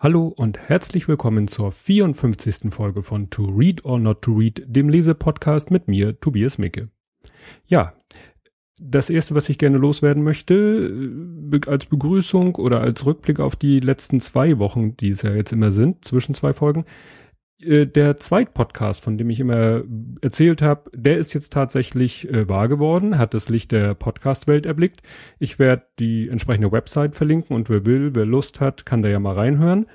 Hallo und herzlich willkommen zur 54. Folge von To Read or Not to Read, dem Lesepodcast mit mir, Tobias Micke. Ja, das erste, was ich gerne loswerden möchte, äh, als Begrüßung oder als Rückblick auf die letzten zwei Wochen, die es ja jetzt immer sind, zwischen zwei Folgen, äh, der Zweitpodcast, von dem ich immer erzählt habe, der ist jetzt tatsächlich äh, wahr geworden, hat das Licht der Podcast-Welt erblickt. Ich werde die entsprechende Website verlinken und wer will, wer Lust hat, kann da ja mal reinhören.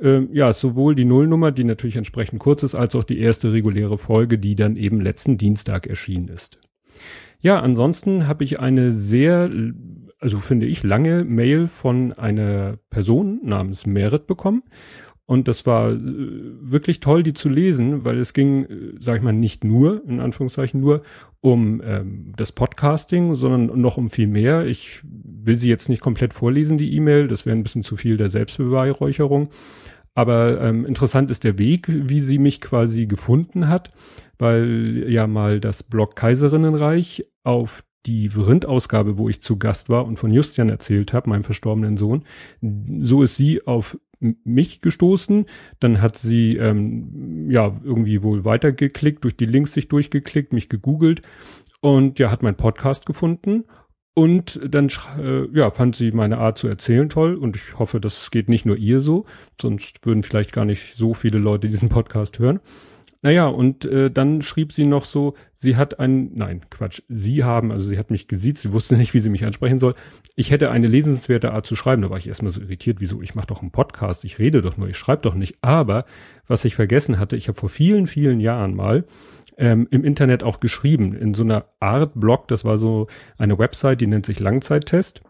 Ähm, ja, sowohl die Nullnummer, die natürlich entsprechend kurz ist, als auch die erste reguläre Folge, die dann eben letzten Dienstag erschienen ist. Ja, ansonsten habe ich eine sehr, also finde ich, lange Mail von einer Person namens Merit bekommen. Und das war äh, wirklich toll, die zu lesen, weil es ging, äh, sag ich mal, nicht nur, in Anführungszeichen nur, um ähm, das Podcasting, sondern noch um viel mehr. Ich will sie jetzt nicht komplett vorlesen, die E-Mail, das wäre ein bisschen zu viel der Selbstbeweihräucherung. Aber ähm, interessant ist der Weg, wie sie mich quasi gefunden hat, weil ja mal das Blog Kaiserinnenreich auf die Vrindt-Ausgabe, wo ich zu Gast war und von Justian erzählt habe, meinem verstorbenen Sohn, so ist sie auf mich gestoßen. Dann hat sie ähm, ja irgendwie wohl weitergeklickt, durch die Links sich durchgeklickt, mich gegoogelt und ja, hat mein Podcast gefunden. Und dann äh, ja, fand sie meine Art zu erzählen toll und ich hoffe, das geht nicht nur ihr so, sonst würden vielleicht gar nicht so viele Leute diesen Podcast hören. Naja, und äh, dann schrieb sie noch so, sie hat ein, nein, Quatsch, sie haben, also sie hat mich gesiezt, sie wusste nicht, wie sie mich ansprechen soll. Ich hätte eine lesenswerte Art zu schreiben, da war ich erstmal so irritiert, wieso, ich mache doch einen Podcast, ich rede doch nur, ich schreibe doch nicht. Aber was ich vergessen hatte, ich habe vor vielen, vielen Jahren mal ähm, im Internet auch geschrieben, in so einer Art Blog, das war so eine Website, die nennt sich Langzeittest.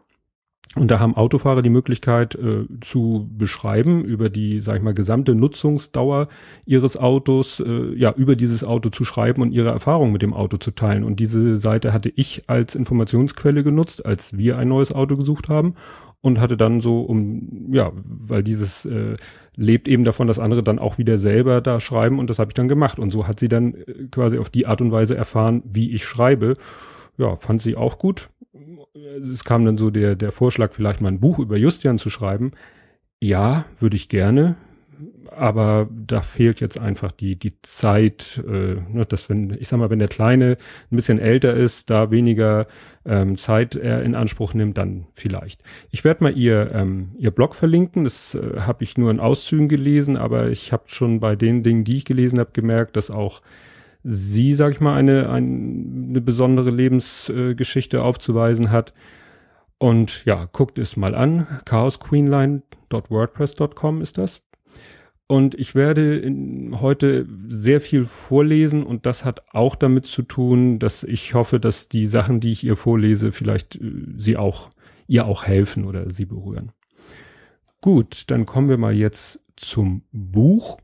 Und da haben Autofahrer die Möglichkeit äh, zu beschreiben über die, sag ich mal, gesamte Nutzungsdauer ihres Autos, äh, ja, über dieses Auto zu schreiben und ihre Erfahrungen mit dem Auto zu teilen. Und diese Seite hatte ich als Informationsquelle genutzt, als wir ein neues Auto gesucht haben und hatte dann so um, ja, weil dieses äh, lebt eben davon, dass andere dann auch wieder selber da schreiben und das habe ich dann gemacht. Und so hat sie dann äh, quasi auf die Art und Weise erfahren, wie ich schreibe. Ja, fand sie auch gut es kam dann so der, der Vorschlag, vielleicht mal ein Buch über Justian zu schreiben. Ja, würde ich gerne. Aber da fehlt jetzt einfach die, die Zeit, äh, ne, dass wenn, ich sag mal, wenn der Kleine ein bisschen älter ist, da weniger ähm, Zeit er in Anspruch nimmt, dann vielleicht. Ich werde mal ihr, ähm, ihr Blog verlinken. Das äh, habe ich nur in Auszügen gelesen, aber ich habe schon bei den Dingen, die ich gelesen habe, gemerkt, dass auch sie, sag ich mal, eine, eine besondere Lebensgeschichte aufzuweisen hat. Und ja, guckt es mal an. chaosqueenline.wordpress.com ist das. Und ich werde in, heute sehr viel vorlesen und das hat auch damit zu tun, dass ich hoffe, dass die Sachen, die ich ihr vorlese, vielleicht äh, sie auch, ihr auch helfen oder sie berühren. Gut, dann kommen wir mal jetzt zum Buch.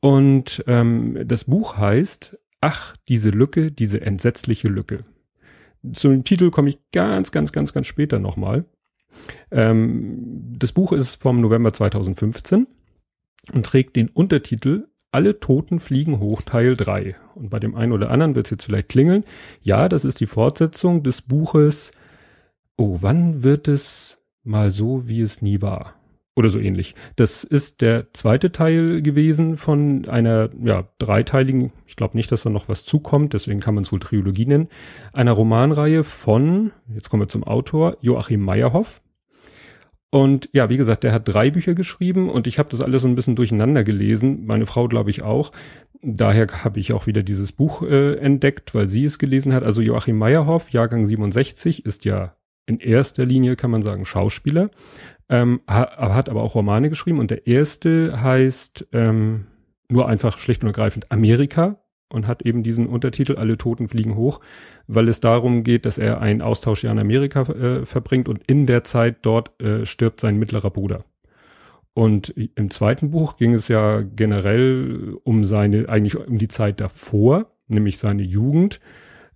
Und ähm, das Buch heißt Ach, diese Lücke, diese entsetzliche Lücke. Zum Titel komme ich ganz, ganz, ganz, ganz später nochmal. Ähm, das Buch ist vom November 2015 und trägt den Untertitel Alle Toten fliegen hoch Teil 3. Und bei dem einen oder anderen wird es jetzt vielleicht klingeln. Ja, das ist die Fortsetzung des Buches Oh, wann wird es mal so, wie es nie war? Oder so ähnlich. Das ist der zweite Teil gewesen von einer ja, dreiteiligen, ich glaube nicht, dass da noch was zukommt, deswegen kann man es wohl Trilogie nennen, einer Romanreihe von, jetzt kommen wir zum Autor, Joachim Meyerhoff. Und ja, wie gesagt, der hat drei Bücher geschrieben und ich habe das alles so ein bisschen durcheinander gelesen. Meine Frau, glaube ich, auch. Daher habe ich auch wieder dieses Buch äh, entdeckt, weil sie es gelesen hat. Also Joachim Meyerhoff, Jahrgang 67, ist ja in erster Linie, kann man sagen, Schauspieler ähm, hat aber auch Romane geschrieben und der erste heißt ähm, nur einfach schlicht und ergreifend Amerika und hat eben diesen Untertitel Alle Toten fliegen hoch, weil es darum geht, dass er ein Austauschjahr in Amerika äh, verbringt und in der Zeit dort äh, stirbt sein mittlerer Bruder. Und im zweiten Buch ging es ja generell um seine, eigentlich um die Zeit davor, nämlich seine Jugend.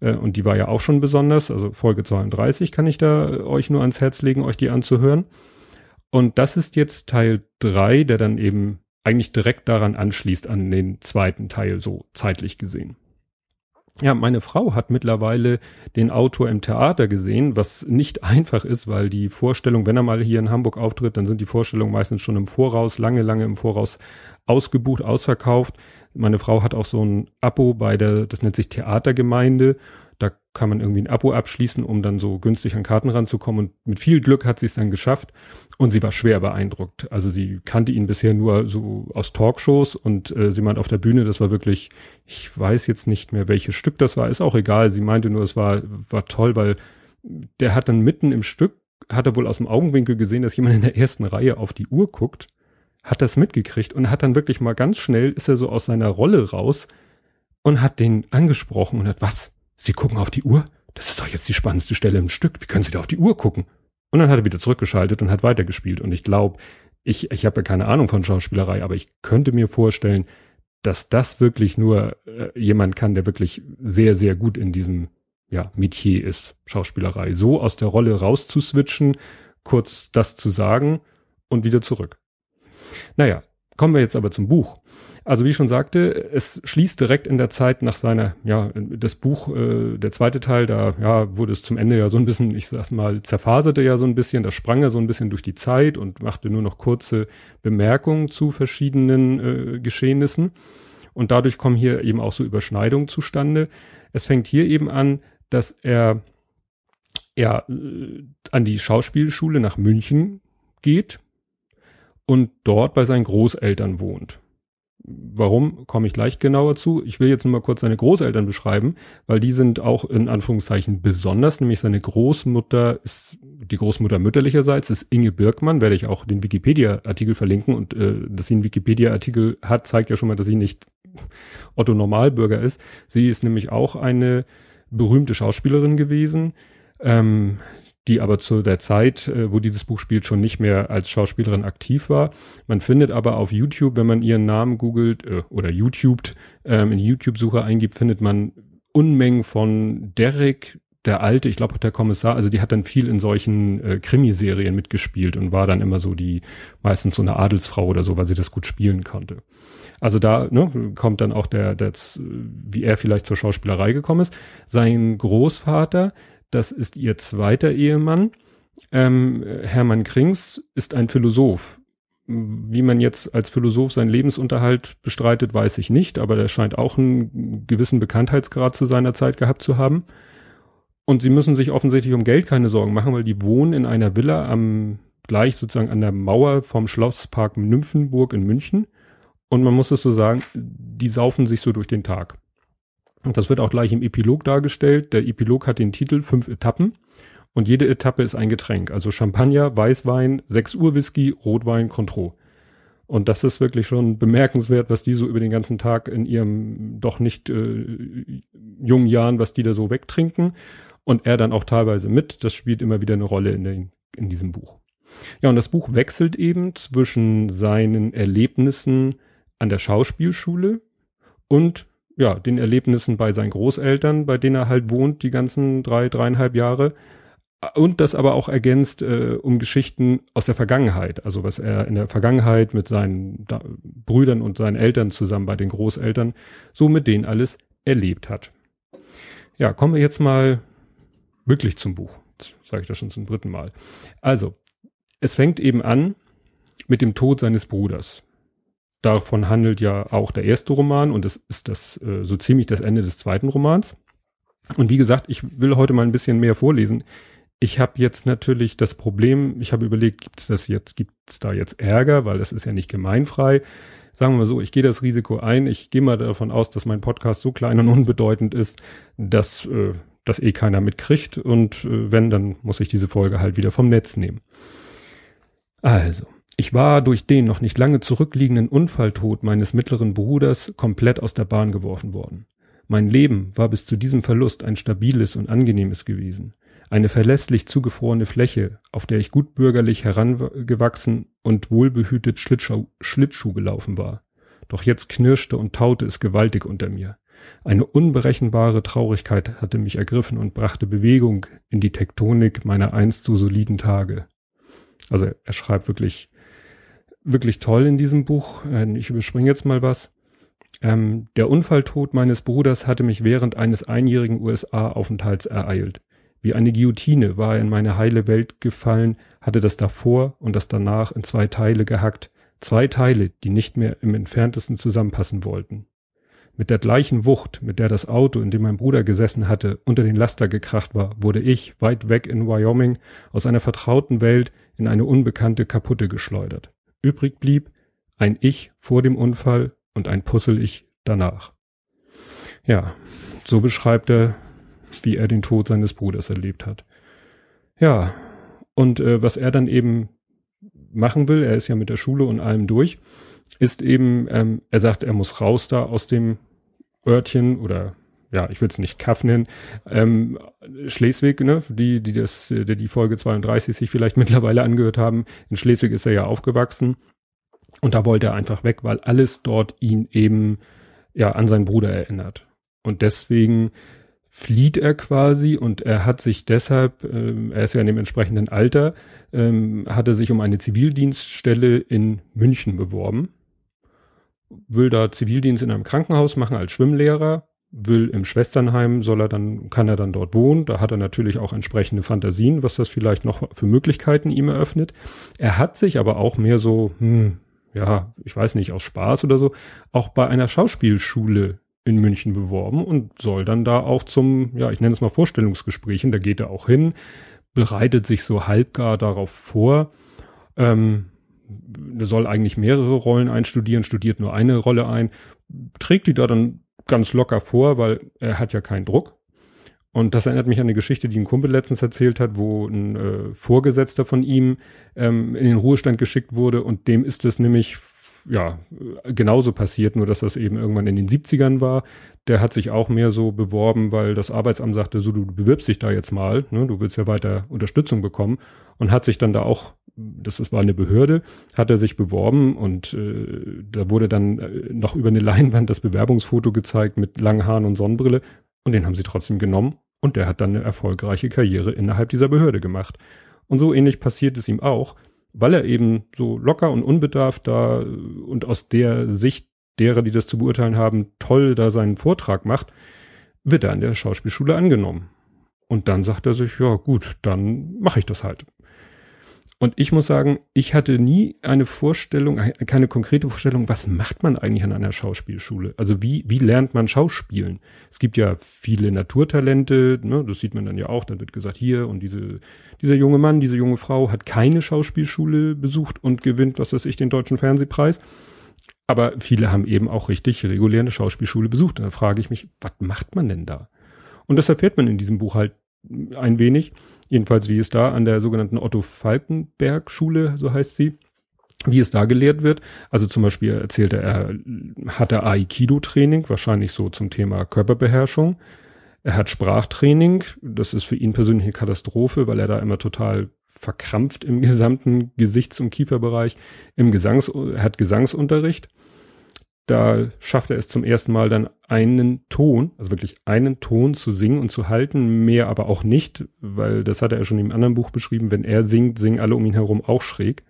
Äh, und die war ja auch schon besonders. Also Folge 32 kann ich da euch nur ans Herz legen, euch die anzuhören. Und das ist jetzt Teil drei, der dann eben eigentlich direkt daran anschließt, an den zweiten Teil, so zeitlich gesehen. Ja, meine Frau hat mittlerweile den Autor im Theater gesehen, was nicht einfach ist, weil die Vorstellung, wenn er mal hier in Hamburg auftritt, dann sind die Vorstellungen meistens schon im Voraus, lange, lange im Voraus ausgebucht, ausverkauft. Meine Frau hat auch so ein Abo bei der, das nennt sich Theatergemeinde da kann man irgendwie ein Abo abschließen, um dann so günstig an Karten ranzukommen. Und mit viel Glück hat sie es dann geschafft. Und sie war schwer beeindruckt. Also sie kannte ihn bisher nur so aus Talkshows und äh, sie meint auf der Bühne, das war wirklich, ich weiß jetzt nicht mehr, welches Stück das war, ist auch egal. Sie meinte nur, es war, war toll, weil der hat dann mitten im Stück, hat er wohl aus dem Augenwinkel gesehen, dass jemand in der ersten Reihe auf die Uhr guckt, hat das mitgekriegt und hat dann wirklich mal ganz schnell, ist er so aus seiner Rolle raus und hat den angesprochen und hat, was? Sie gucken auf die Uhr? Das ist doch jetzt die spannendste Stelle im Stück. Wie können Sie da auf die Uhr gucken? Und dann hat er wieder zurückgeschaltet und hat weitergespielt. Und ich glaube, ich, ich habe ja keine Ahnung von Schauspielerei, aber ich könnte mir vorstellen, dass das wirklich nur äh, jemand kann, der wirklich sehr, sehr gut in diesem ja, Metier ist, Schauspielerei. So aus der Rolle rauszuswitchen, kurz das zu sagen und wieder zurück. Naja, kommen wir jetzt aber zum Buch. Also wie ich schon sagte, es schließt direkt in der Zeit nach seiner, ja, das Buch, äh, der zweite Teil, da ja, wurde es zum Ende ja so ein bisschen, ich sag's mal, zerfaserte ja so ein bisschen, da sprang er so ein bisschen durch die Zeit und machte nur noch kurze Bemerkungen zu verschiedenen äh, Geschehnissen. Und dadurch kommen hier eben auch so Überschneidungen zustande. Es fängt hier eben an, dass er ja äh, an die Schauspielschule nach München geht und dort bei seinen Großeltern wohnt. Warum, komme ich gleich genauer zu. Ich will jetzt nur mal kurz seine Großeltern beschreiben, weil die sind auch in Anführungszeichen besonders, nämlich seine Großmutter ist, die Großmutter mütterlicherseits ist Inge Birkmann, werde ich auch den Wikipedia-Artikel verlinken und äh, dass sie einen Wikipedia-Artikel hat, zeigt ja schon mal, dass sie nicht Otto Normalbürger ist. Sie ist nämlich auch eine berühmte Schauspielerin gewesen. Ähm, die aber zu der Zeit, äh, wo dieses Buch spielt, schon nicht mehr als Schauspielerin aktiv war. Man findet aber auf YouTube, wenn man ihren Namen googelt äh, oder YouTubed, ähm, in die YouTube-Suche eingibt, findet man Unmengen von Derek, der alte, ich glaube der Kommissar, also die hat dann viel in solchen äh, Krimiserien mitgespielt und war dann immer so die, meistens so eine Adelsfrau oder so, weil sie das gut spielen konnte. Also da ne, kommt dann auch der, der, wie er vielleicht zur Schauspielerei gekommen ist. Sein Großvater, das ist ihr zweiter Ehemann. Ähm, Hermann Krings ist ein Philosoph. Wie man jetzt als Philosoph seinen Lebensunterhalt bestreitet, weiß ich nicht, aber der scheint auch einen gewissen Bekanntheitsgrad zu seiner Zeit gehabt zu haben. Und sie müssen sich offensichtlich um Geld keine Sorgen machen, weil die wohnen in einer Villa am gleich sozusagen an der Mauer vom Schlosspark Nymphenburg in München. Und man muss es so sagen, die saufen sich so durch den Tag. Das wird auch gleich im Epilog dargestellt. Der Epilog hat den Titel Fünf Etappen und jede Etappe ist ein Getränk. Also Champagner, Weißwein, 6 Uhr Whisky, Rotwein, Contro. Und das ist wirklich schon bemerkenswert, was die so über den ganzen Tag in ihrem doch nicht äh, jungen Jahren, was die da so wegtrinken. Und er dann auch teilweise mit. Das spielt immer wieder eine Rolle in, den, in diesem Buch. Ja, und das Buch wechselt eben zwischen seinen Erlebnissen an der Schauspielschule und ja, den Erlebnissen bei seinen Großeltern, bei denen er halt wohnt, die ganzen drei, dreieinhalb Jahre. Und das aber auch ergänzt äh, um Geschichten aus der Vergangenheit. Also was er in der Vergangenheit mit seinen da, Brüdern und seinen Eltern zusammen bei den Großeltern so mit denen alles erlebt hat. Ja, kommen wir jetzt mal wirklich zum Buch. Sage ich das schon zum dritten Mal. Also, es fängt eben an mit dem Tod seines Bruders. Davon handelt ja auch der erste Roman und das ist das äh, so ziemlich das Ende des zweiten Romans. Und wie gesagt, ich will heute mal ein bisschen mehr vorlesen. Ich habe jetzt natürlich das Problem, ich habe überlegt, gibt es das jetzt, gibt es da jetzt Ärger, weil das ist ja nicht gemeinfrei. Sagen wir mal so, ich gehe das Risiko ein. Ich gehe mal davon aus, dass mein Podcast so klein und unbedeutend ist, dass äh, das eh keiner mitkriegt. Und äh, wenn, dann muss ich diese Folge halt wieder vom Netz nehmen. Also, ich war durch den noch nicht lange zurückliegenden Unfalltod meines mittleren Bruders komplett aus der Bahn geworfen worden. Mein Leben war bis zu diesem Verlust ein stabiles und angenehmes gewesen. Eine verlässlich zugefrorene Fläche, auf der ich gutbürgerlich herangewachsen und wohlbehütet Schlittschuh, Schlittschuh gelaufen war. Doch jetzt knirschte und taute es gewaltig unter mir. Eine unberechenbare Traurigkeit hatte mich ergriffen und brachte Bewegung in die Tektonik meiner einst so soliden Tage. Also er schreibt wirklich wirklich toll in diesem Buch. Äh, ich überspringe jetzt mal was. Ähm, der Unfalltod meines Bruders hatte mich während eines einjährigen USA-Aufenthalts ereilt. Wie eine Guillotine war er in meine heile Welt gefallen, hatte das davor und das danach in zwei Teile gehackt, zwei Teile, die nicht mehr im entferntesten zusammenpassen wollten. Mit der gleichen Wucht, mit der das Auto, in dem mein Bruder gesessen hatte, unter den Laster gekracht war, wurde ich, weit weg in Wyoming, aus einer vertrauten Welt in eine unbekannte kaputte geschleudert. Übrig blieb ein Ich vor dem Unfall und ein Puzzle-Ich danach. Ja, so beschreibt er, wie er den Tod seines Bruders erlebt hat. Ja, und äh, was er dann eben machen will, er ist ja mit der Schule und allem durch, ist eben, ähm, er sagt, er muss raus da aus dem Örtchen oder ja, ich will es nicht Kaff nennen, ähm, Schleswig, ne, die, die das, die, die Folge 32 sich vielleicht mittlerweile angehört haben. In Schleswig ist er ja aufgewachsen und da wollte er einfach weg, weil alles dort ihn eben ja an seinen Bruder erinnert. Und deswegen flieht er quasi und er hat sich deshalb, ähm, er ist ja in dem entsprechenden Alter, ähm, hat er sich um eine Zivildienststelle in München beworben will da Zivildienst in einem Krankenhaus machen als Schwimmlehrer, will im Schwesternheim, soll er dann, kann er dann dort wohnen. Da hat er natürlich auch entsprechende Fantasien, was das vielleicht noch für Möglichkeiten ihm eröffnet. Er hat sich aber auch mehr so, hm, ja, ich weiß nicht, aus Spaß oder so, auch bei einer Schauspielschule in München beworben und soll dann da auch zum, ja, ich nenne es mal Vorstellungsgesprächen, da geht er auch hin, bereitet sich so halbgar darauf vor, ähm, soll eigentlich mehrere Rollen einstudieren, studiert nur eine Rolle ein, trägt die da dann ganz locker vor, weil er hat ja keinen Druck. Und das erinnert mich an eine Geschichte, die ein Kumpel letztens erzählt hat, wo ein äh, Vorgesetzter von ihm ähm, in den Ruhestand geschickt wurde und dem ist es nämlich ja, genauso passiert, nur dass das eben irgendwann in den 70ern war. Der hat sich auch mehr so beworben, weil das Arbeitsamt sagte, so, du bewirbst dich da jetzt mal, ne, du willst ja weiter Unterstützung bekommen und hat sich dann da auch, das ist, war eine Behörde, hat er sich beworben und äh, da wurde dann äh, noch über eine Leinwand das Bewerbungsfoto gezeigt mit langen Haaren und Sonnenbrille und den haben sie trotzdem genommen und der hat dann eine erfolgreiche Karriere innerhalb dieser Behörde gemacht. Und so ähnlich passiert es ihm auch weil er eben so locker und unbedarft da und aus der Sicht derer, die das zu beurteilen haben, toll da seinen Vortrag macht, wird er an der Schauspielschule angenommen. Und dann sagt er sich, ja gut, dann mache ich das halt. Und ich muss sagen, ich hatte nie eine Vorstellung, keine konkrete Vorstellung, was macht man eigentlich an einer Schauspielschule? Also wie, wie lernt man Schauspielen? Es gibt ja viele Naturtalente, ne, das sieht man dann ja auch, dann wird gesagt, hier und diese, dieser junge Mann, diese junge Frau hat keine Schauspielschule besucht und gewinnt, was weiß ich, den deutschen Fernsehpreis. Aber viele haben eben auch richtig regulär eine Schauspielschule besucht. Und da frage ich mich, was macht man denn da? Und das erfährt man in diesem Buch halt ein wenig. Jedenfalls, wie es da an der sogenannten Otto Falkenberg Schule, so heißt sie, wie es da gelehrt wird. Also zum Beispiel erzählte er, hatte Aikido-Training, wahrscheinlich so zum Thema Körperbeherrschung. Er hat Sprachtraining, das ist für ihn persönlich eine Katastrophe, weil er da immer total verkrampft im gesamten Gesichts- und Kieferbereich. Im Gesangs, er hat Gesangsunterricht. Da schafft er es zum ersten Mal dann einen Ton, also wirklich einen Ton zu singen und zu halten, mehr aber auch nicht, weil das hat er schon im anderen Buch beschrieben, wenn er singt, singen alle um ihn herum auch schräg.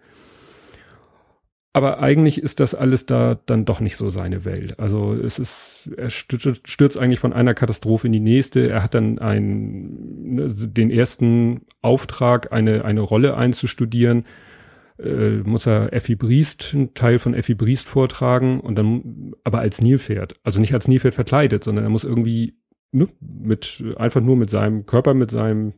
Aber eigentlich ist das alles da dann doch nicht so seine Welt. Also es ist, er stürzt, stürzt eigentlich von einer Katastrophe in die nächste. Er hat dann einen, ne, den ersten Auftrag, eine, eine Rolle einzustudieren äh, muss er Effi Briest, einen Teil von Effi Briest vortragen und dann aber als Nilpferd. Also nicht als Nilpferd verkleidet, sondern er muss irgendwie ne, mit, einfach nur mit seinem Körper, mit seinem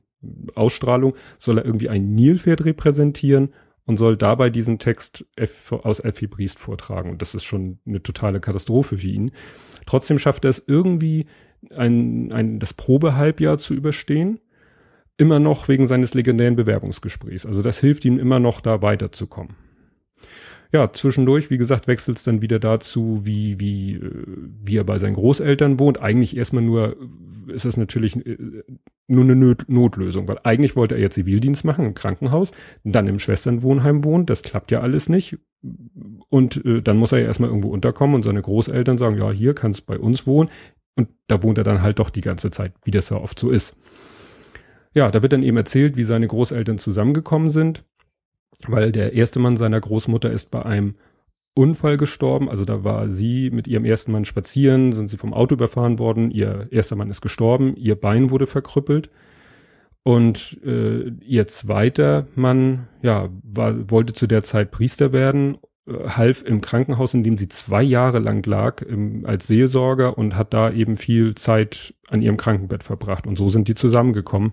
Ausstrahlung, soll er irgendwie ein Nilpferd repräsentieren und soll dabei diesen Text F aus Effi Briest vortragen. Und das ist schon eine totale Katastrophe für ihn. Trotzdem schafft er es irgendwie, ein, ein, das Probehalbjahr zu überstehen immer noch wegen seines legendären Bewerbungsgesprächs. Also das hilft ihm immer noch, da weiterzukommen. Ja, zwischendurch, wie gesagt, wechselt es dann wieder dazu, wie, wie, äh, wie er bei seinen Großeltern wohnt. Eigentlich erstmal nur, äh, ist das natürlich äh, nur eine Not Notlösung, weil eigentlich wollte er ja Zivildienst machen im Krankenhaus, dann im Schwesternwohnheim wohnen, das klappt ja alles nicht. Und äh, dann muss er ja erstmal irgendwo unterkommen und seine Großeltern sagen, ja, hier kannst bei uns wohnen. Und da wohnt er dann halt doch die ganze Zeit, wie das ja oft so ist. Ja, da wird dann eben erzählt, wie seine Großeltern zusammengekommen sind, weil der erste Mann seiner Großmutter ist bei einem Unfall gestorben. Also da war sie mit ihrem ersten Mann spazieren, sind sie vom Auto überfahren worden. Ihr erster Mann ist gestorben, ihr Bein wurde verkrüppelt. Und äh, ihr zweiter Mann, ja, war, wollte zu der Zeit Priester werden, äh, half im Krankenhaus, in dem sie zwei Jahre lang lag, im, als Seelsorger und hat da eben viel Zeit an ihrem Krankenbett verbracht. Und so sind die zusammengekommen.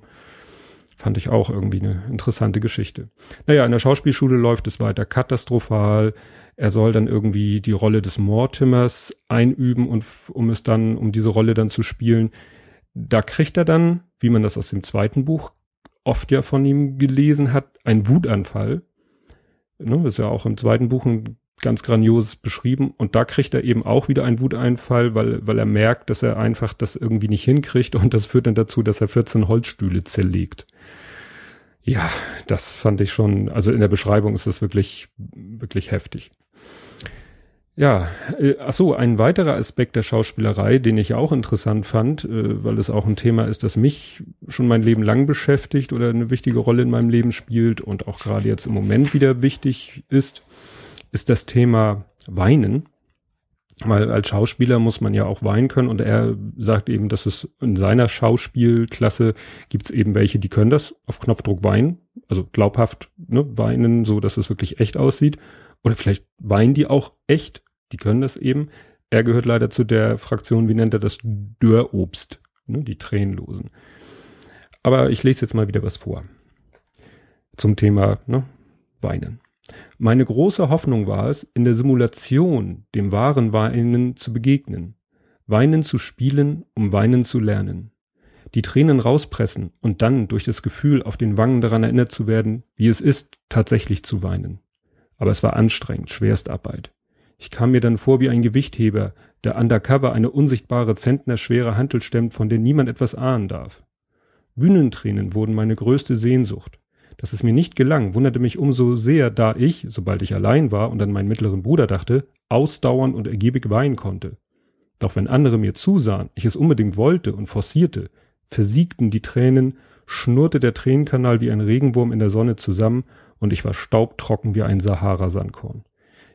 Fand ich auch irgendwie eine interessante Geschichte. Naja, in der Schauspielschule läuft es weiter katastrophal. Er soll dann irgendwie die Rolle des Mortimers einüben und um es dann, um diese Rolle dann zu spielen. Da kriegt er dann, wie man das aus dem zweiten Buch oft ja von ihm gelesen hat, einen Wutanfall. Ne, ist ja auch im zweiten Buch ein ganz grandioses beschrieben. Und da kriegt er eben auch wieder einen Wuteinfall, weil, weil er merkt, dass er einfach das irgendwie nicht hinkriegt. Und das führt dann dazu, dass er 14 Holzstühle zerlegt. Ja, das fand ich schon, also in der Beschreibung ist das wirklich, wirklich heftig. Ja, äh, ach so, ein weiterer Aspekt der Schauspielerei, den ich auch interessant fand, äh, weil es auch ein Thema ist, das mich schon mein Leben lang beschäftigt oder eine wichtige Rolle in meinem Leben spielt und auch gerade jetzt im Moment wieder wichtig ist, ist das Thema Weinen. Weil als Schauspieler muss man ja auch weinen können und er sagt eben, dass es in seiner Schauspielklasse gibt es eben welche, die können das auf Knopfdruck weinen, also glaubhaft ne, weinen, so dass es wirklich echt aussieht. Oder vielleicht weinen die auch echt die können das eben. Er gehört leider zu der Fraktion, wie nennt er das, Dörrobst, ne, die Tränenlosen. Aber ich lese jetzt mal wieder was vor. Zum Thema ne, Weinen. Meine große Hoffnung war es, in der Simulation dem wahren Weinen zu begegnen. Weinen zu spielen, um weinen zu lernen. Die Tränen rauspressen und dann durch das Gefühl auf den Wangen daran erinnert zu werden, wie es ist, tatsächlich zu weinen. Aber es war anstrengend, Schwerstarbeit. Ich kam mir dann vor wie ein Gewichtheber, der undercover eine unsichtbare zentnerschwere Hantel stemmt, von der niemand etwas ahnen darf. Bühnentränen wurden meine größte Sehnsucht. Dass es mir nicht gelang, wunderte mich umso sehr, da ich, sobald ich allein war und an meinen mittleren Bruder dachte, ausdauernd und ergiebig weinen konnte. Doch wenn andere mir zusahen, ich es unbedingt wollte und forcierte, versiegten die Tränen, schnurrte der Tränenkanal wie ein Regenwurm in der Sonne zusammen und ich war staubtrocken wie ein Sahara-Sandkorn.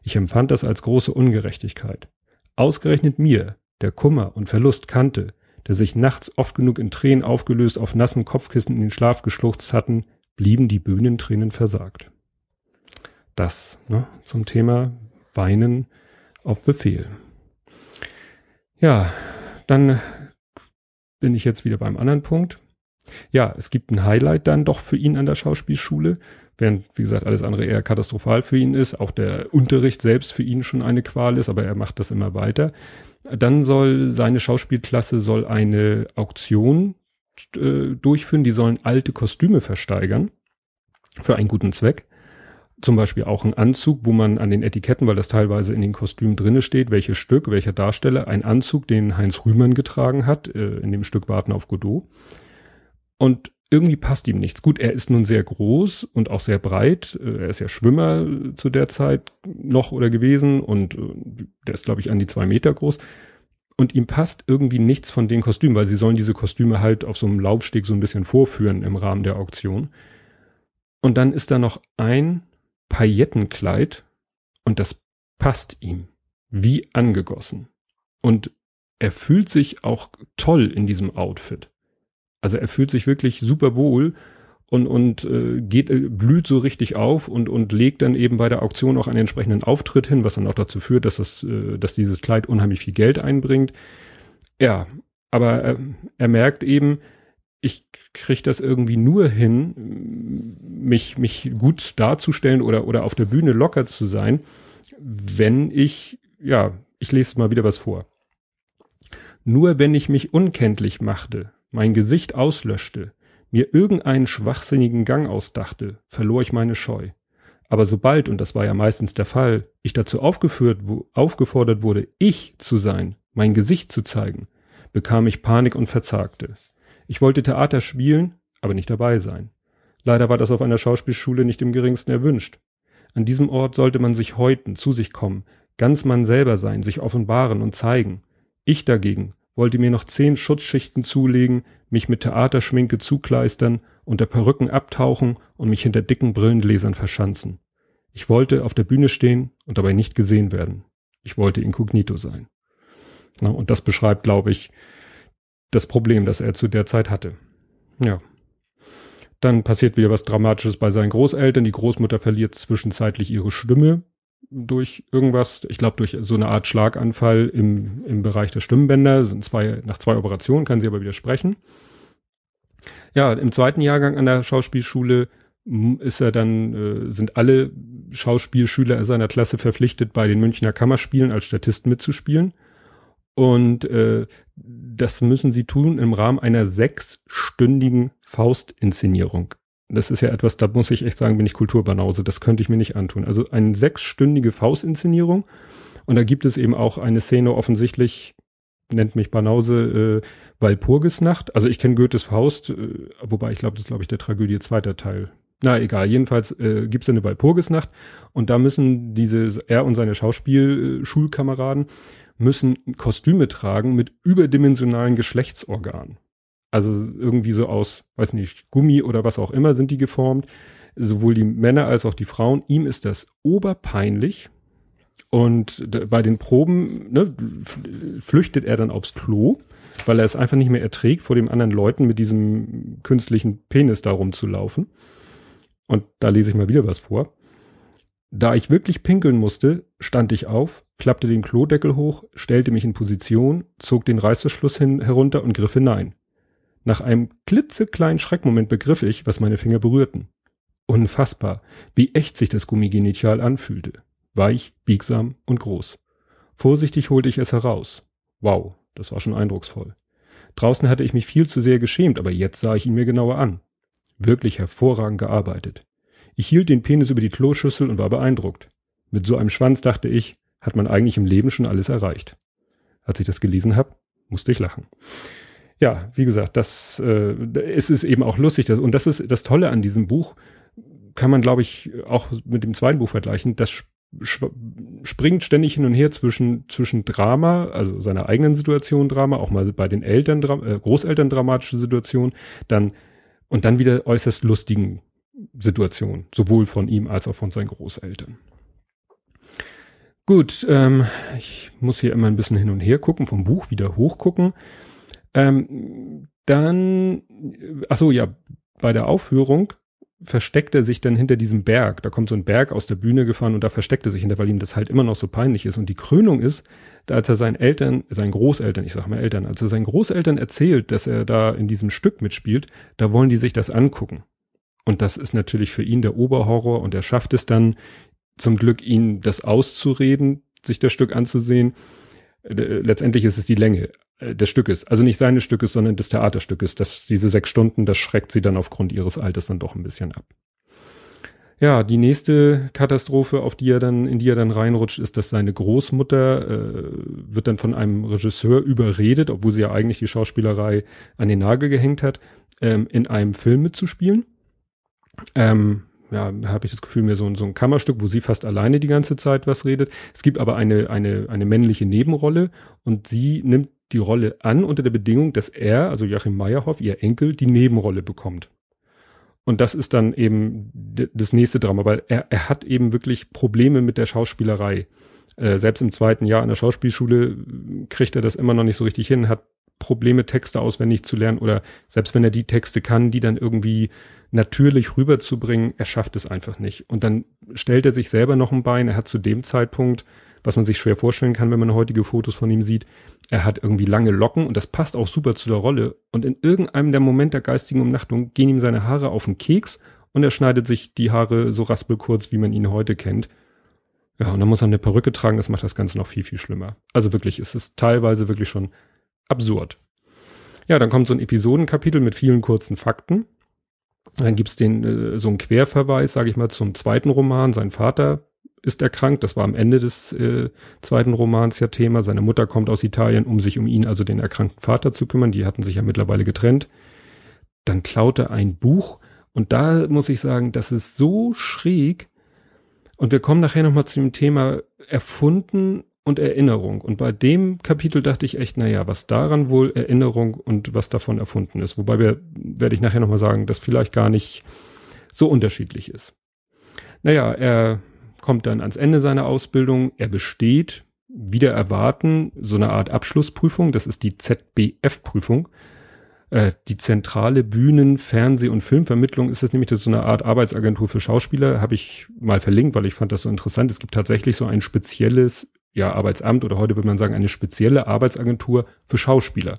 Ich empfand das als große Ungerechtigkeit. Ausgerechnet mir, der Kummer und Verlust kannte, der sich nachts oft genug in Tränen aufgelöst auf nassen Kopfkissen in den Schlaf geschluchzt hatten, blieben die Bühnentränen versagt. Das ne, zum Thema Weinen auf Befehl. Ja, dann bin ich jetzt wieder beim anderen Punkt. Ja, es gibt ein Highlight dann doch für ihn an der Schauspielschule während, wie gesagt, alles andere eher katastrophal für ihn ist, auch der Unterricht selbst für ihn schon eine Qual ist, aber er macht das immer weiter. Dann soll seine Schauspielklasse soll eine Auktion äh, durchführen, die sollen alte Kostüme versteigern für einen guten Zweck. Zum Beispiel auch ein Anzug, wo man an den Etiketten, weil das teilweise in den Kostümen drinne steht, welches Stück, welcher Darsteller, ein Anzug, den Heinz Rühmann getragen hat, äh, in dem Stück Warten auf Godot. Und irgendwie passt ihm nichts. Gut, er ist nun sehr groß und auch sehr breit. Äh, er ist ja Schwimmer zu der Zeit noch oder gewesen und äh, der ist, glaube ich, an die zwei Meter groß. Und ihm passt irgendwie nichts von den Kostümen, weil sie sollen diese Kostüme halt auf so einem Laufsteg so ein bisschen vorführen im Rahmen der Auktion. Und dann ist da noch ein Paillettenkleid und das passt ihm wie angegossen. Und er fühlt sich auch toll in diesem Outfit. Also er fühlt sich wirklich super wohl und, und äh, geht, äh, blüht so richtig auf und, und legt dann eben bei der Auktion auch einen entsprechenden Auftritt hin, was dann auch dazu führt, dass, das, äh, dass dieses Kleid unheimlich viel Geld einbringt. Ja, aber äh, er merkt eben, ich kriege das irgendwie nur hin, mich, mich gut darzustellen oder, oder auf der Bühne locker zu sein, wenn ich, ja, ich lese mal wieder was vor. Nur wenn ich mich unkenntlich machte, mein Gesicht auslöschte, mir irgendeinen schwachsinnigen Gang ausdachte, verlor ich meine Scheu. Aber sobald, und das war ja meistens der Fall, ich dazu aufgeführt, wo, aufgefordert wurde, ich zu sein, mein Gesicht zu zeigen, bekam ich Panik und verzagte. Ich wollte Theater spielen, aber nicht dabei sein. Leider war das auf einer Schauspielschule nicht im geringsten erwünscht. An diesem Ort sollte man sich häuten, zu sich kommen, ganz man selber sein, sich offenbaren und zeigen. Ich dagegen wollte mir noch zehn Schutzschichten zulegen, mich mit Theaterschminke zukleistern, unter Perücken abtauchen und mich hinter dicken Brillengläsern verschanzen. Ich wollte auf der Bühne stehen und dabei nicht gesehen werden. Ich wollte inkognito sein. Na, und das beschreibt, glaube ich, das Problem, das er zu der Zeit hatte. Ja. Dann passiert wieder was Dramatisches bei seinen Großeltern. Die Großmutter verliert zwischenzeitlich ihre Stimme durch irgendwas, ich glaube durch so eine Art Schlaganfall im, im Bereich der Stimmbänder. Sind zwei, nach zwei Operationen kann sie aber wieder sprechen. Ja, im zweiten Jahrgang an der Schauspielschule ist er dann, äh, sind alle Schauspielschüler seiner Klasse verpflichtet, bei den Münchner Kammerspielen als Statist mitzuspielen. Und äh, das müssen sie tun im Rahmen einer sechsstündigen Faustinszenierung. Das ist ja etwas, da muss ich echt sagen, bin ich Kulturbanause. Das könnte ich mir nicht antun. Also eine sechsstündige Faustinszenierung. Und da gibt es eben auch eine Szene offensichtlich, nennt mich Banause, äh, Walpurgisnacht. Also ich kenne Goethes Faust, äh, wobei ich glaube, das ist, glaube ich, der Tragödie zweiter Teil. Na egal, jedenfalls äh, gibt es eine Walpurgisnacht und da müssen diese, er und seine Schauspielschulkameraden müssen Kostüme tragen mit überdimensionalen Geschlechtsorganen. Also irgendwie so aus, weiß nicht, Gummi oder was auch immer sind die geformt. Sowohl die Männer als auch die Frauen. Ihm ist das oberpeinlich. Und bei den Proben ne, flüchtet er dann aufs Klo, weil er es einfach nicht mehr erträgt, vor den anderen Leuten mit diesem künstlichen Penis da rumzulaufen. Und da lese ich mal wieder was vor. Da ich wirklich pinkeln musste, stand ich auf, klappte den Klodeckel hoch, stellte mich in Position, zog den Reißverschluss hin, herunter und griff hinein. Nach einem klitzekleinen Schreckmoment begriff ich, was meine Finger berührten. Unfassbar, wie echt sich das Gummigenital anfühlte. Weich, biegsam und groß. Vorsichtig holte ich es heraus. Wow, das war schon eindrucksvoll. Draußen hatte ich mich viel zu sehr geschämt, aber jetzt sah ich ihn mir genauer an. Wirklich hervorragend gearbeitet. Ich hielt den Penis über die Kloschüssel und war beeindruckt. Mit so einem Schwanz, dachte ich, hat man eigentlich im Leben schon alles erreicht. Als ich das gelesen habe, musste ich lachen ja, wie gesagt, das äh, es ist eben auch lustig. Das, und das ist das Tolle an diesem Buch, kann man, glaube ich, auch mit dem zweiten Buch vergleichen. Das springt ständig hin und her zwischen, zwischen Drama, also seiner eigenen Situation Drama, auch mal bei den Eltern, äh, Großeltern dramatische Situation, dann und dann wieder äußerst lustigen Situationen, sowohl von ihm als auch von seinen Großeltern. Gut, ähm, ich muss hier immer ein bisschen hin und her gucken, vom Buch wieder hochgucken. Ähm, dann, ach so, ja, bei der Aufführung versteckt er sich dann hinter diesem Berg. Da kommt so ein Berg aus der Bühne gefahren und da versteckt er sich hinter, weil ihm das halt immer noch so peinlich ist. Und die Krönung ist, als er seinen Eltern, seinen Großeltern, ich sag mal Eltern, als er seinen Großeltern erzählt, dass er da in diesem Stück mitspielt, da wollen die sich das angucken. Und das ist natürlich für ihn der Oberhorror und er schafft es dann zum Glück, ihn das auszureden, sich das Stück anzusehen. Äh, letztendlich ist es die Länge. Äh, des Stückes. Also nicht seines Stückes, sondern des Theaterstückes. Das, diese sechs Stunden, das schreckt sie dann aufgrund ihres Alters dann doch ein bisschen ab. Ja, die nächste Katastrophe, auf die er dann, in die er dann reinrutscht, ist, dass seine Großmutter äh, wird dann von einem Regisseur überredet, obwohl sie ja eigentlich die Schauspielerei an den Nagel gehängt hat, ähm, in einem Film mitzuspielen. Ähm, ja, habe ich das Gefühl, mehr so, so ein Kammerstück, wo sie fast alleine die ganze Zeit was redet. Es gibt aber eine, eine, eine männliche Nebenrolle und sie nimmt die Rolle an unter der Bedingung, dass er, also Joachim Meyerhoff, ihr Enkel, die Nebenrolle bekommt. Und das ist dann eben das nächste Drama, weil er, er hat eben wirklich Probleme mit der Schauspielerei. Äh, selbst im zweiten Jahr an der Schauspielschule kriegt er das immer noch nicht so richtig hin, hat Probleme, Texte auswendig zu lernen oder selbst wenn er die Texte kann, die dann irgendwie natürlich rüberzubringen, er schafft es einfach nicht. Und dann stellt er sich selber noch ein Bein. Er hat zu dem Zeitpunkt was man sich schwer vorstellen kann, wenn man heutige Fotos von ihm sieht. Er hat irgendwie lange Locken und das passt auch super zu der Rolle. Und in irgendeinem der Moment der geistigen Umnachtung gehen ihm seine Haare auf den Keks und er schneidet sich die Haare so raspelkurz, wie man ihn heute kennt. Ja, und dann muss er eine Perücke tragen, das macht das Ganze noch viel, viel schlimmer. Also wirklich, es ist teilweise wirklich schon absurd. Ja, dann kommt so ein Episodenkapitel mit vielen kurzen Fakten. Dann gibt's den äh, so einen Querverweis, sage ich mal, zum zweiten Roman. Sein Vater ist erkrankt. Das war am Ende des äh, zweiten Romans ja Thema. Seine Mutter kommt aus Italien, um sich um ihn, also den erkrankten Vater zu kümmern. Die hatten sich ja mittlerweile getrennt. Dann klaut er ein Buch und da muss ich sagen, das ist so schräg. Und wir kommen nachher nochmal zu dem Thema erfunden und Erinnerung. Und bei dem Kapitel dachte ich echt, naja, was daran wohl Erinnerung und was davon erfunden ist. Wobei wir, werde ich nachher nochmal sagen, dass vielleicht gar nicht so unterschiedlich ist. Naja, er kommt dann ans Ende seiner Ausbildung, er besteht, wieder erwarten, so eine Art Abschlussprüfung, das ist die ZBF-Prüfung. Äh, die zentrale Bühnen-, Fernseh- und Filmvermittlung ist das nämlich das ist so eine Art Arbeitsagentur für Schauspieler, habe ich mal verlinkt, weil ich fand das so interessant. Es gibt tatsächlich so ein spezielles ja, Arbeitsamt oder heute würde man sagen eine spezielle Arbeitsagentur für Schauspieler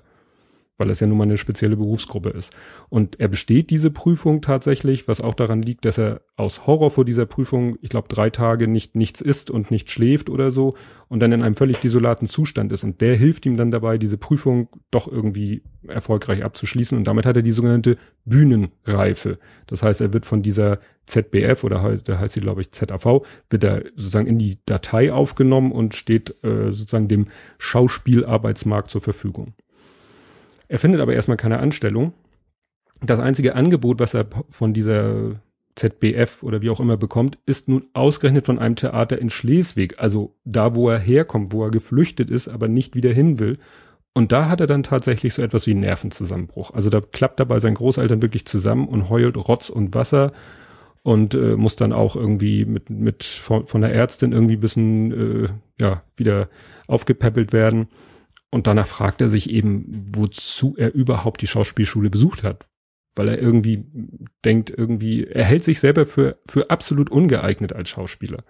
weil es ja nun mal eine spezielle Berufsgruppe ist. Und er besteht diese Prüfung tatsächlich, was auch daran liegt, dass er aus Horror vor dieser Prüfung, ich glaube, drei Tage nicht nichts isst und nicht schläft oder so und dann in einem völlig desolaten Zustand ist. Und der hilft ihm dann dabei, diese Prüfung doch irgendwie erfolgreich abzuschließen. Und damit hat er die sogenannte Bühnenreife. Das heißt, er wird von dieser ZBF oder heute heißt sie, glaube ich, ZAV, wird er sozusagen in die Datei aufgenommen und steht äh, sozusagen dem Schauspielarbeitsmarkt zur Verfügung. Er findet aber erstmal keine Anstellung. Das einzige Angebot, was er von dieser ZBF oder wie auch immer bekommt, ist nun ausgerechnet von einem Theater in Schleswig, also da, wo er herkommt, wo er geflüchtet ist, aber nicht wieder hin will. Und da hat er dann tatsächlich so etwas wie einen Nervenzusammenbruch. Also da klappt er bei seinen Großeltern wirklich zusammen und heult Rotz und Wasser und äh, muss dann auch irgendwie mit, mit von, von der Ärztin irgendwie bisschen äh, ja wieder aufgepäppelt werden. Und danach fragt er sich eben, wozu er überhaupt die Schauspielschule besucht hat. Weil er irgendwie denkt, irgendwie, er hält sich selber für, für absolut ungeeignet als Schauspieler.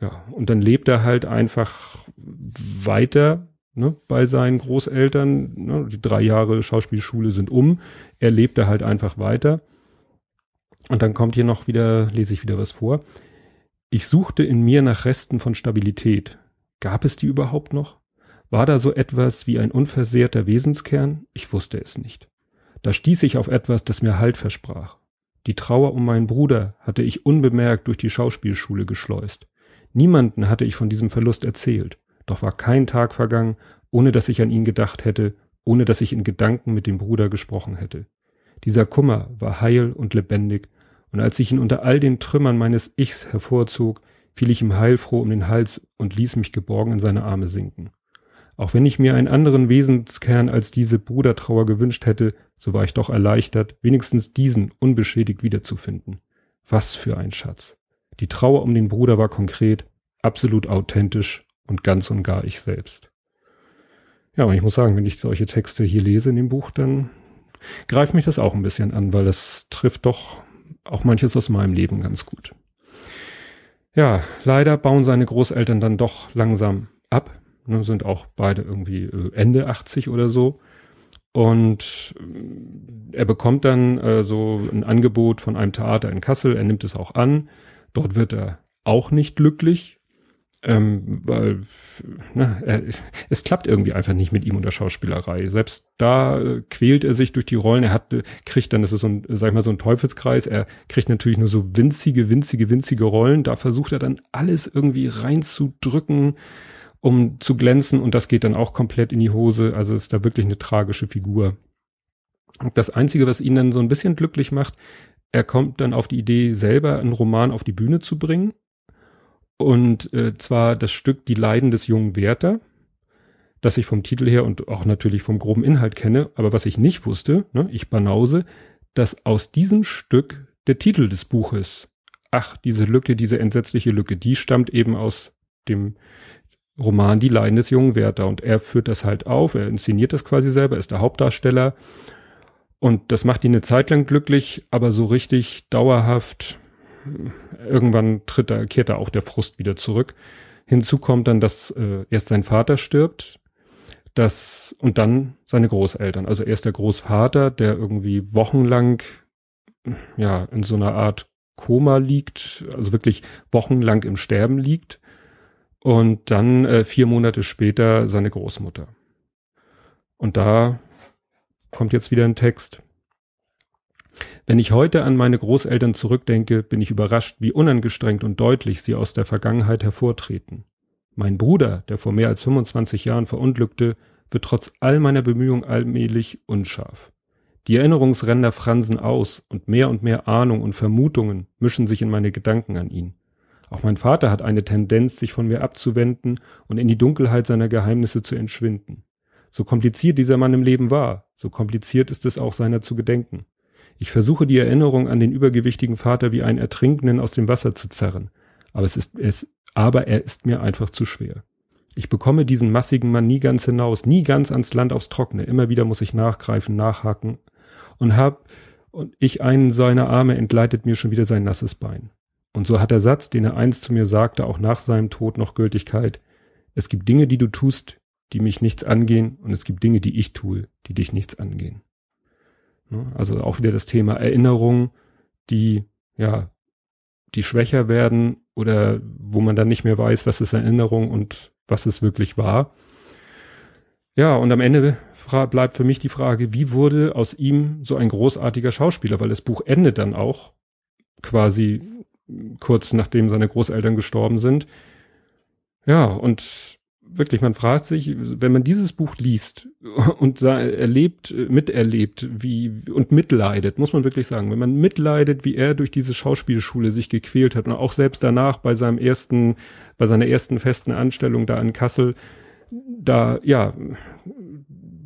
Ja, und dann lebt er halt einfach weiter ne, bei seinen Großeltern. Ne, die drei Jahre Schauspielschule sind um. Er lebt da halt einfach weiter. Und dann kommt hier noch wieder, lese ich wieder was vor. Ich suchte in mir nach Resten von Stabilität. Gab es die überhaupt noch? War da so etwas wie ein unversehrter Wesenskern? Ich wusste es nicht. Da stieß ich auf etwas, das mir Halt versprach. Die Trauer um meinen Bruder hatte ich unbemerkt durch die Schauspielschule geschleust. Niemanden hatte ich von diesem Verlust erzählt, doch war kein Tag vergangen, ohne dass ich an ihn gedacht hätte, ohne dass ich in Gedanken mit dem Bruder gesprochen hätte. Dieser Kummer war heil und lebendig, und als ich ihn unter all den Trümmern meines Ichs hervorzog, fiel ich ihm heilfroh um den Hals und ließ mich geborgen in seine Arme sinken. Auch wenn ich mir einen anderen Wesenskern als diese Brudertrauer gewünscht hätte, so war ich doch erleichtert, wenigstens diesen unbeschädigt wiederzufinden. Was für ein Schatz. Die Trauer um den Bruder war konkret, absolut authentisch und ganz und gar ich selbst. Ja, und ich muss sagen, wenn ich solche Texte hier lese in dem Buch, dann greift mich das auch ein bisschen an, weil das trifft doch auch manches aus meinem Leben ganz gut. Ja, leider bauen seine Großeltern dann doch langsam ab ne, sind auch beide irgendwie äh, Ende 80 oder so. Und äh, er bekommt dann äh, so ein Angebot von einem Theater in Kassel. Er nimmt es auch an. Dort wird er auch nicht glücklich, ähm, weil na, er, es klappt irgendwie einfach nicht mit ihm und der Schauspielerei. Selbst da äh, quält er sich durch die Rollen. Er hat, kriegt dann, das ist so ein, sag ich mal, so ein Teufelskreis. Er kriegt natürlich nur so winzige, winzige, winzige Rollen. Da versucht er dann alles irgendwie reinzudrücken um zu glänzen und das geht dann auch komplett in die Hose. Also ist da wirklich eine tragische Figur. Das Einzige, was ihn dann so ein bisschen glücklich macht, er kommt dann auf die Idee, selber einen Roman auf die Bühne zu bringen. Und äh, zwar das Stück Die Leiden des jungen Werther, das ich vom Titel her und auch natürlich vom groben Inhalt kenne, aber was ich nicht wusste, ne, ich banause, dass aus diesem Stück der Titel des Buches, ach, diese Lücke, diese entsetzliche Lücke, die stammt eben aus dem Roman Die Leiden des jungen Werther. Und er führt das halt auf, er inszeniert das quasi selber, ist der Hauptdarsteller. Und das macht ihn eine Zeit lang glücklich, aber so richtig dauerhaft, irgendwann tritt er, kehrt er auch der Frust wieder zurück. Hinzu kommt dann, dass äh, erst sein Vater stirbt, das und dann seine Großeltern. Also erst der Großvater, der irgendwie wochenlang ja in so einer Art Koma liegt, also wirklich wochenlang im Sterben liegt und dann äh, vier Monate später seine Großmutter. Und da kommt jetzt wieder ein Text. Wenn ich heute an meine Großeltern zurückdenke, bin ich überrascht, wie unangestrengt und deutlich sie aus der Vergangenheit hervortreten. Mein Bruder, der vor mehr als 25 Jahren verunglückte, wird trotz all meiner Bemühungen allmählich unscharf. Die Erinnerungsränder fransen aus und mehr und mehr Ahnung und Vermutungen mischen sich in meine Gedanken an ihn. Auch mein Vater hat eine Tendenz, sich von mir abzuwenden und in die Dunkelheit seiner Geheimnisse zu entschwinden. So kompliziert dieser Mann im Leben war, so kompliziert ist es auch seiner zu gedenken. Ich versuche die Erinnerung an den übergewichtigen Vater wie einen Ertrinkenden aus dem Wasser zu zerren. Aber es ist, es, aber er ist mir einfach zu schwer. Ich bekomme diesen massigen Mann nie ganz hinaus, nie ganz ans Land aufs Trockene. Immer wieder muss ich nachgreifen, nachhaken und hab, und ich einen seiner Arme entgleitet mir schon wieder sein nasses Bein. Und so hat der Satz, den er einst zu mir sagte, auch nach seinem Tod noch Gültigkeit. Es gibt Dinge, die du tust, die mich nichts angehen, und es gibt Dinge, die ich tue, die dich nichts angehen. Ne? Also auch wieder das Thema Erinnerung, die, ja, die schwächer werden oder wo man dann nicht mehr weiß, was ist Erinnerung und was es wirklich war. Ja, und am Ende bleibt für mich die Frage, wie wurde aus ihm so ein großartiger Schauspieler? Weil das Buch endet dann auch quasi kurz nachdem seine Großeltern gestorben sind. Ja, und wirklich, man fragt sich, wenn man dieses Buch liest und erlebt, miterlebt, wie, und mitleidet, muss man wirklich sagen, wenn man mitleidet, wie er durch diese Schauspielschule sich gequält hat und auch selbst danach bei seinem ersten, bei seiner ersten festen Anstellung da in Kassel, da, ja,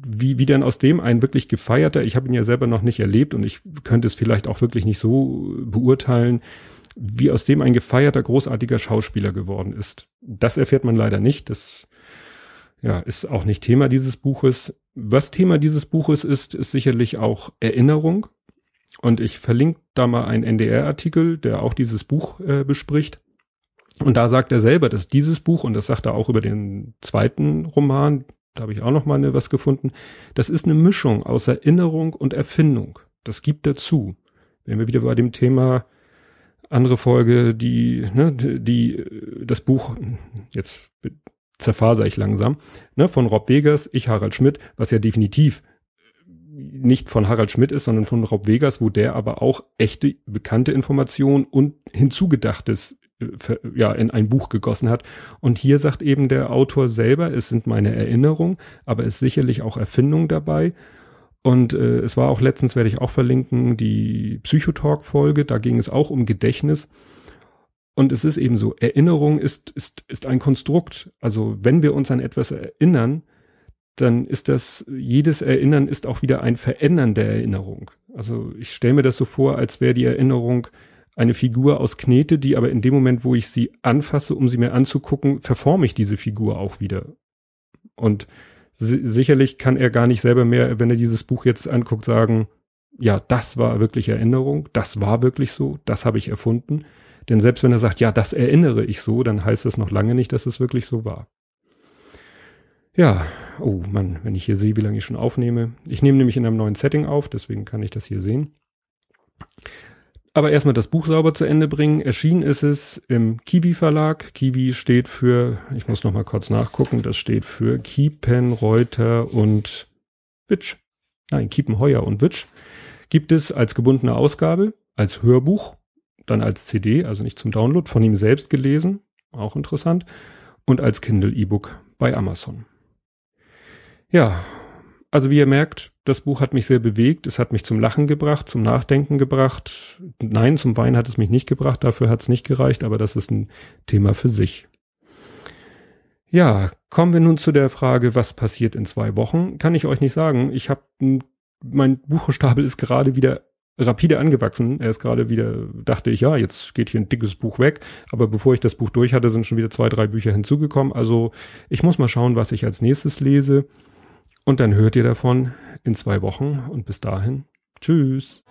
wie, wie dann aus dem ein wirklich gefeierter, ich habe ihn ja selber noch nicht erlebt und ich könnte es vielleicht auch wirklich nicht so beurteilen, wie aus dem ein gefeierter, großartiger Schauspieler geworden ist. Das erfährt man leider nicht. Das ja, ist auch nicht Thema dieses Buches. Was Thema dieses Buches ist, ist sicherlich auch Erinnerung. Und ich verlinke da mal einen NDR-Artikel, der auch dieses Buch äh, bespricht. Und da sagt er selber, dass dieses Buch, und das sagt er auch über den zweiten Roman, da habe ich auch noch mal ne, was gefunden, das ist eine Mischung aus Erinnerung und Erfindung. Das gibt dazu. Wenn wir wieder bei dem Thema andere Folge, die, ne, die, das Buch, jetzt zerfaser ich langsam, ne, von Rob Vegas, ich Harald Schmidt, was ja definitiv nicht von Harald Schmidt ist, sondern von Rob Vegas, wo der aber auch echte, bekannte Informationen und hinzugedachtes äh, ja, in ein Buch gegossen hat. Und hier sagt eben der Autor selber, es sind meine Erinnerungen, aber es ist sicherlich auch Erfindung dabei. Und äh, es war auch letztens, werde ich auch verlinken, die Psychotalk-Folge, da ging es auch um Gedächtnis. Und es ist eben so, Erinnerung ist, ist, ist ein Konstrukt. Also wenn wir uns an etwas erinnern, dann ist das, jedes Erinnern ist auch wieder ein Verändern der Erinnerung. Also ich stelle mir das so vor, als wäre die Erinnerung eine Figur aus Knete, die aber in dem Moment, wo ich sie anfasse, um sie mir anzugucken, verforme ich diese Figur auch wieder. Und si sicherlich kann er gar nicht selber mehr, wenn er dieses Buch jetzt anguckt, sagen, ja, das war wirklich Erinnerung, das war wirklich so, das habe ich erfunden. Denn selbst wenn er sagt, ja, das erinnere ich so, dann heißt das noch lange nicht, dass es wirklich so war. Ja, oh Mann, wenn ich hier sehe, wie lange ich schon aufnehme. Ich nehme nämlich in einem neuen Setting auf, deswegen kann ich das hier sehen. Aber erstmal das Buch sauber zu Ende bringen. Erschienen ist es im Kiwi Verlag. Kiwi steht für, ich muss noch mal kurz nachgucken, das steht für Kiepen, Reuter und Witsch. Nein, Kiepenheuer und Witsch. Gibt es als gebundene Ausgabe, als Hörbuch dann als CD, also nicht zum Download, von ihm selbst gelesen, auch interessant, und als Kindle E-Book bei Amazon. Ja, also wie ihr merkt, das Buch hat mich sehr bewegt, es hat mich zum Lachen gebracht, zum Nachdenken gebracht. Nein, zum Wein hat es mich nicht gebracht, dafür hat es nicht gereicht, aber das ist ein Thema für sich. Ja, kommen wir nun zu der Frage, was passiert in zwei Wochen? Kann ich euch nicht sagen. Ich habe mein Buchstapel ist gerade wieder rapide angewachsen. Er ist gerade wieder, dachte ich, ja, jetzt geht hier ein dickes Buch weg. Aber bevor ich das Buch durch hatte, sind schon wieder zwei, drei Bücher hinzugekommen. Also ich muss mal schauen, was ich als nächstes lese. Und dann hört ihr davon in zwei Wochen. Und bis dahin, tschüss.